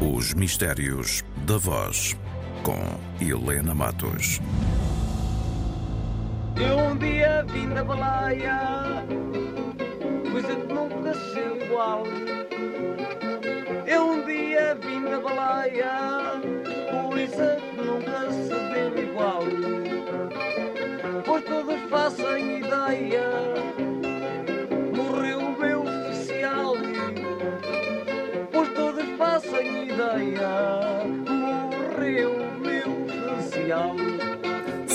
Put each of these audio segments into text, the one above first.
Os Mistérios da Voz, com Helena Matos. Eu um dia vi na balaia, coisa que nunca se igual. Eu um dia vi na balaia, coisa que nunca se deu igual. Pois todos fazem ideia, meu.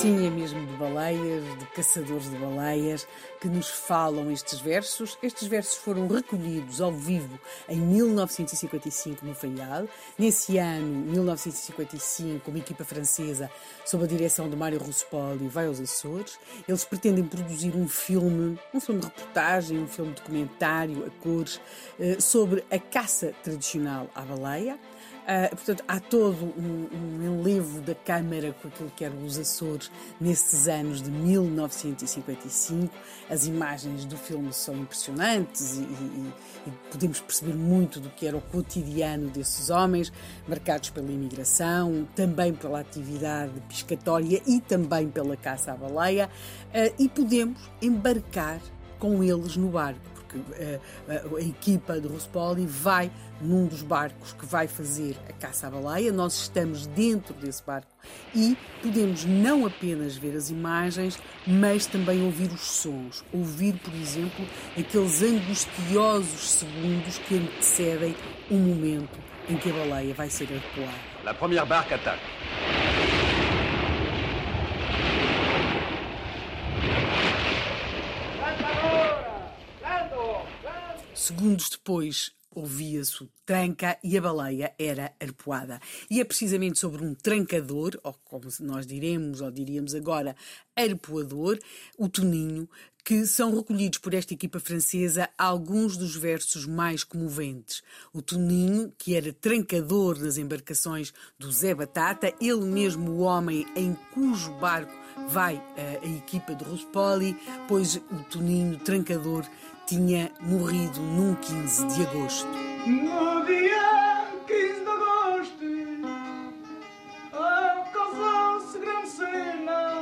Sim, é mesmo de baleias, de caçadores de baleias, que nos falam estes versos. Estes versos foram recolhidos ao vivo em 1955 no Faial. Nesse ano, 1955, uma equipa francesa, sob a direção de Mário Ruspoli, vai aos Açores. Eles pretendem produzir um filme, um filme de reportagem, um filme documentário a cores, eh, sobre a caça tradicional à baleia. Uh, portanto, há todo um, um enlevo da Câmara com aquilo que eram os Açores nesses anos de 1955. As imagens do filme são impressionantes e, e, e, podemos perceber muito do que era o cotidiano desses homens, marcados pela imigração, também pela atividade pescatória e também pela caça à baleia, uh, e podemos embarcar com eles no barco porque a, a, a equipa de Ruspoli vai num dos barcos que vai fazer a caça à baleia. Nós estamos dentro desse barco e podemos não apenas ver as imagens, mas também ouvir os sons. Ouvir, por exemplo, aqueles angustiosos segundos que antecedem o momento em que a baleia vai ser arpoada. La première barque attaque. Segundos depois, ouvia-se o tranca e a baleia era arpoada. E é precisamente sobre um trancador, ou como nós diremos, ou diríamos agora, arpoador, o Toninho, que são recolhidos por esta equipa francesa alguns dos versos mais comoventes. O Toninho, que era trancador nas embarcações do Zé Batata, ele mesmo o homem em cujo barco vai a, a equipa de Ruspoli, pois o Toninho, trancador, tinha morrido num 15 de agosto. No dia 15 de agosto, causou-se grande cena.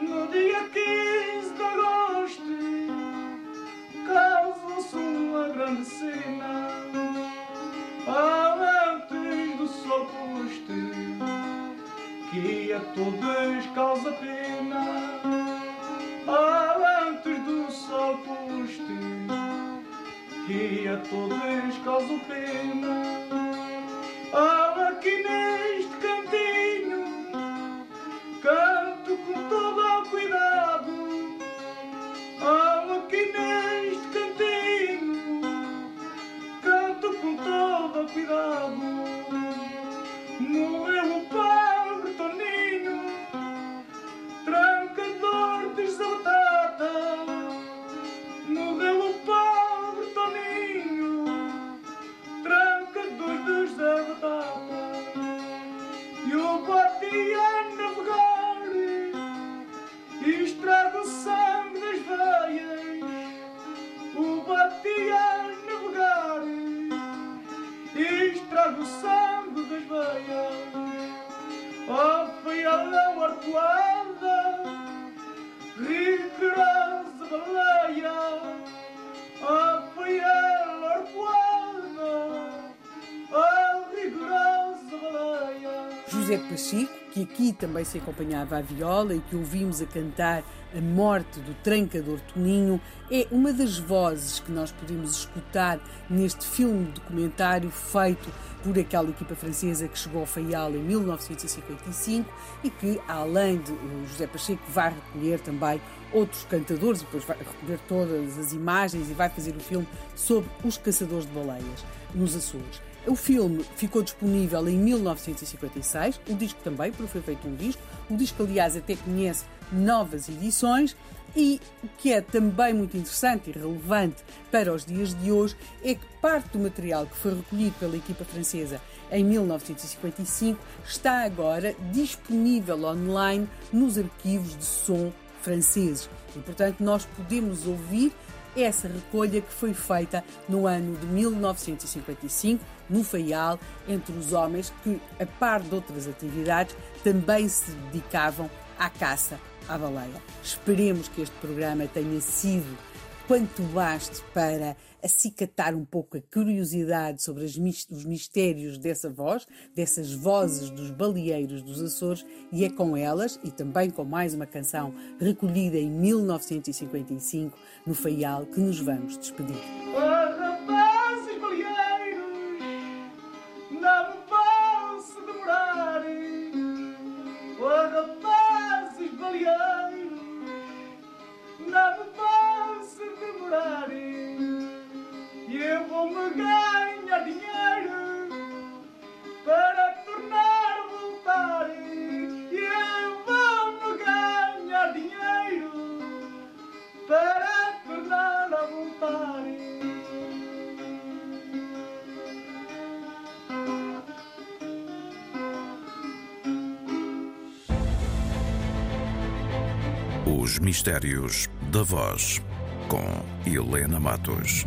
No dia 15 de agosto, causou-se uma grande cena. Antes do sol posto, que a todos causa pena. Que a todos causa pena. Aqui neste e estraga o sangue das veias. Oh, foi a não arcoada, rigorosa baleia. Foi ela arcoada, oh, rigorosa baleia. José Pacheco, que aqui também se acompanhava à viola e que ouvimos a cantar a morte do trancador Toninho, é uma das vozes que nós podemos escutar neste filme documentário feito por aquela equipa francesa que chegou ao Faial em 1955 e que, além de José Pacheco, vai recolher também outros cantadores, depois vai recolher todas as imagens e vai fazer o filme sobre os caçadores de baleias nos Açores. O filme ficou disponível em 1956, o disco também, porque foi feito um disco. O disco, aliás, até conhece novas edições. E o que é também muito interessante e relevante para os dias de hoje é que parte do material que foi recolhido pela equipa francesa em 1955 está agora disponível online nos arquivos de som franceses. E, portanto, nós podemos ouvir essa recolha que foi feita no ano de 1955, no Faial, entre os homens que, a par de outras atividades, também se dedicavam à caça à baleia. Esperemos que este programa tenha sido quanto baste para acicatar um pouco a curiosidade sobre os mistérios dessa voz, dessas vozes dos baleeiros dos Açores, e é com elas, e também com mais uma canção recolhida em 1955 no Faial, que nos vamos despedir. Eu vou-me ganhar dinheiro para tornar. E eu vou-me ganhar dinheiro para tornar a voltar. Os Mistérios da Voz, com Helena Matos.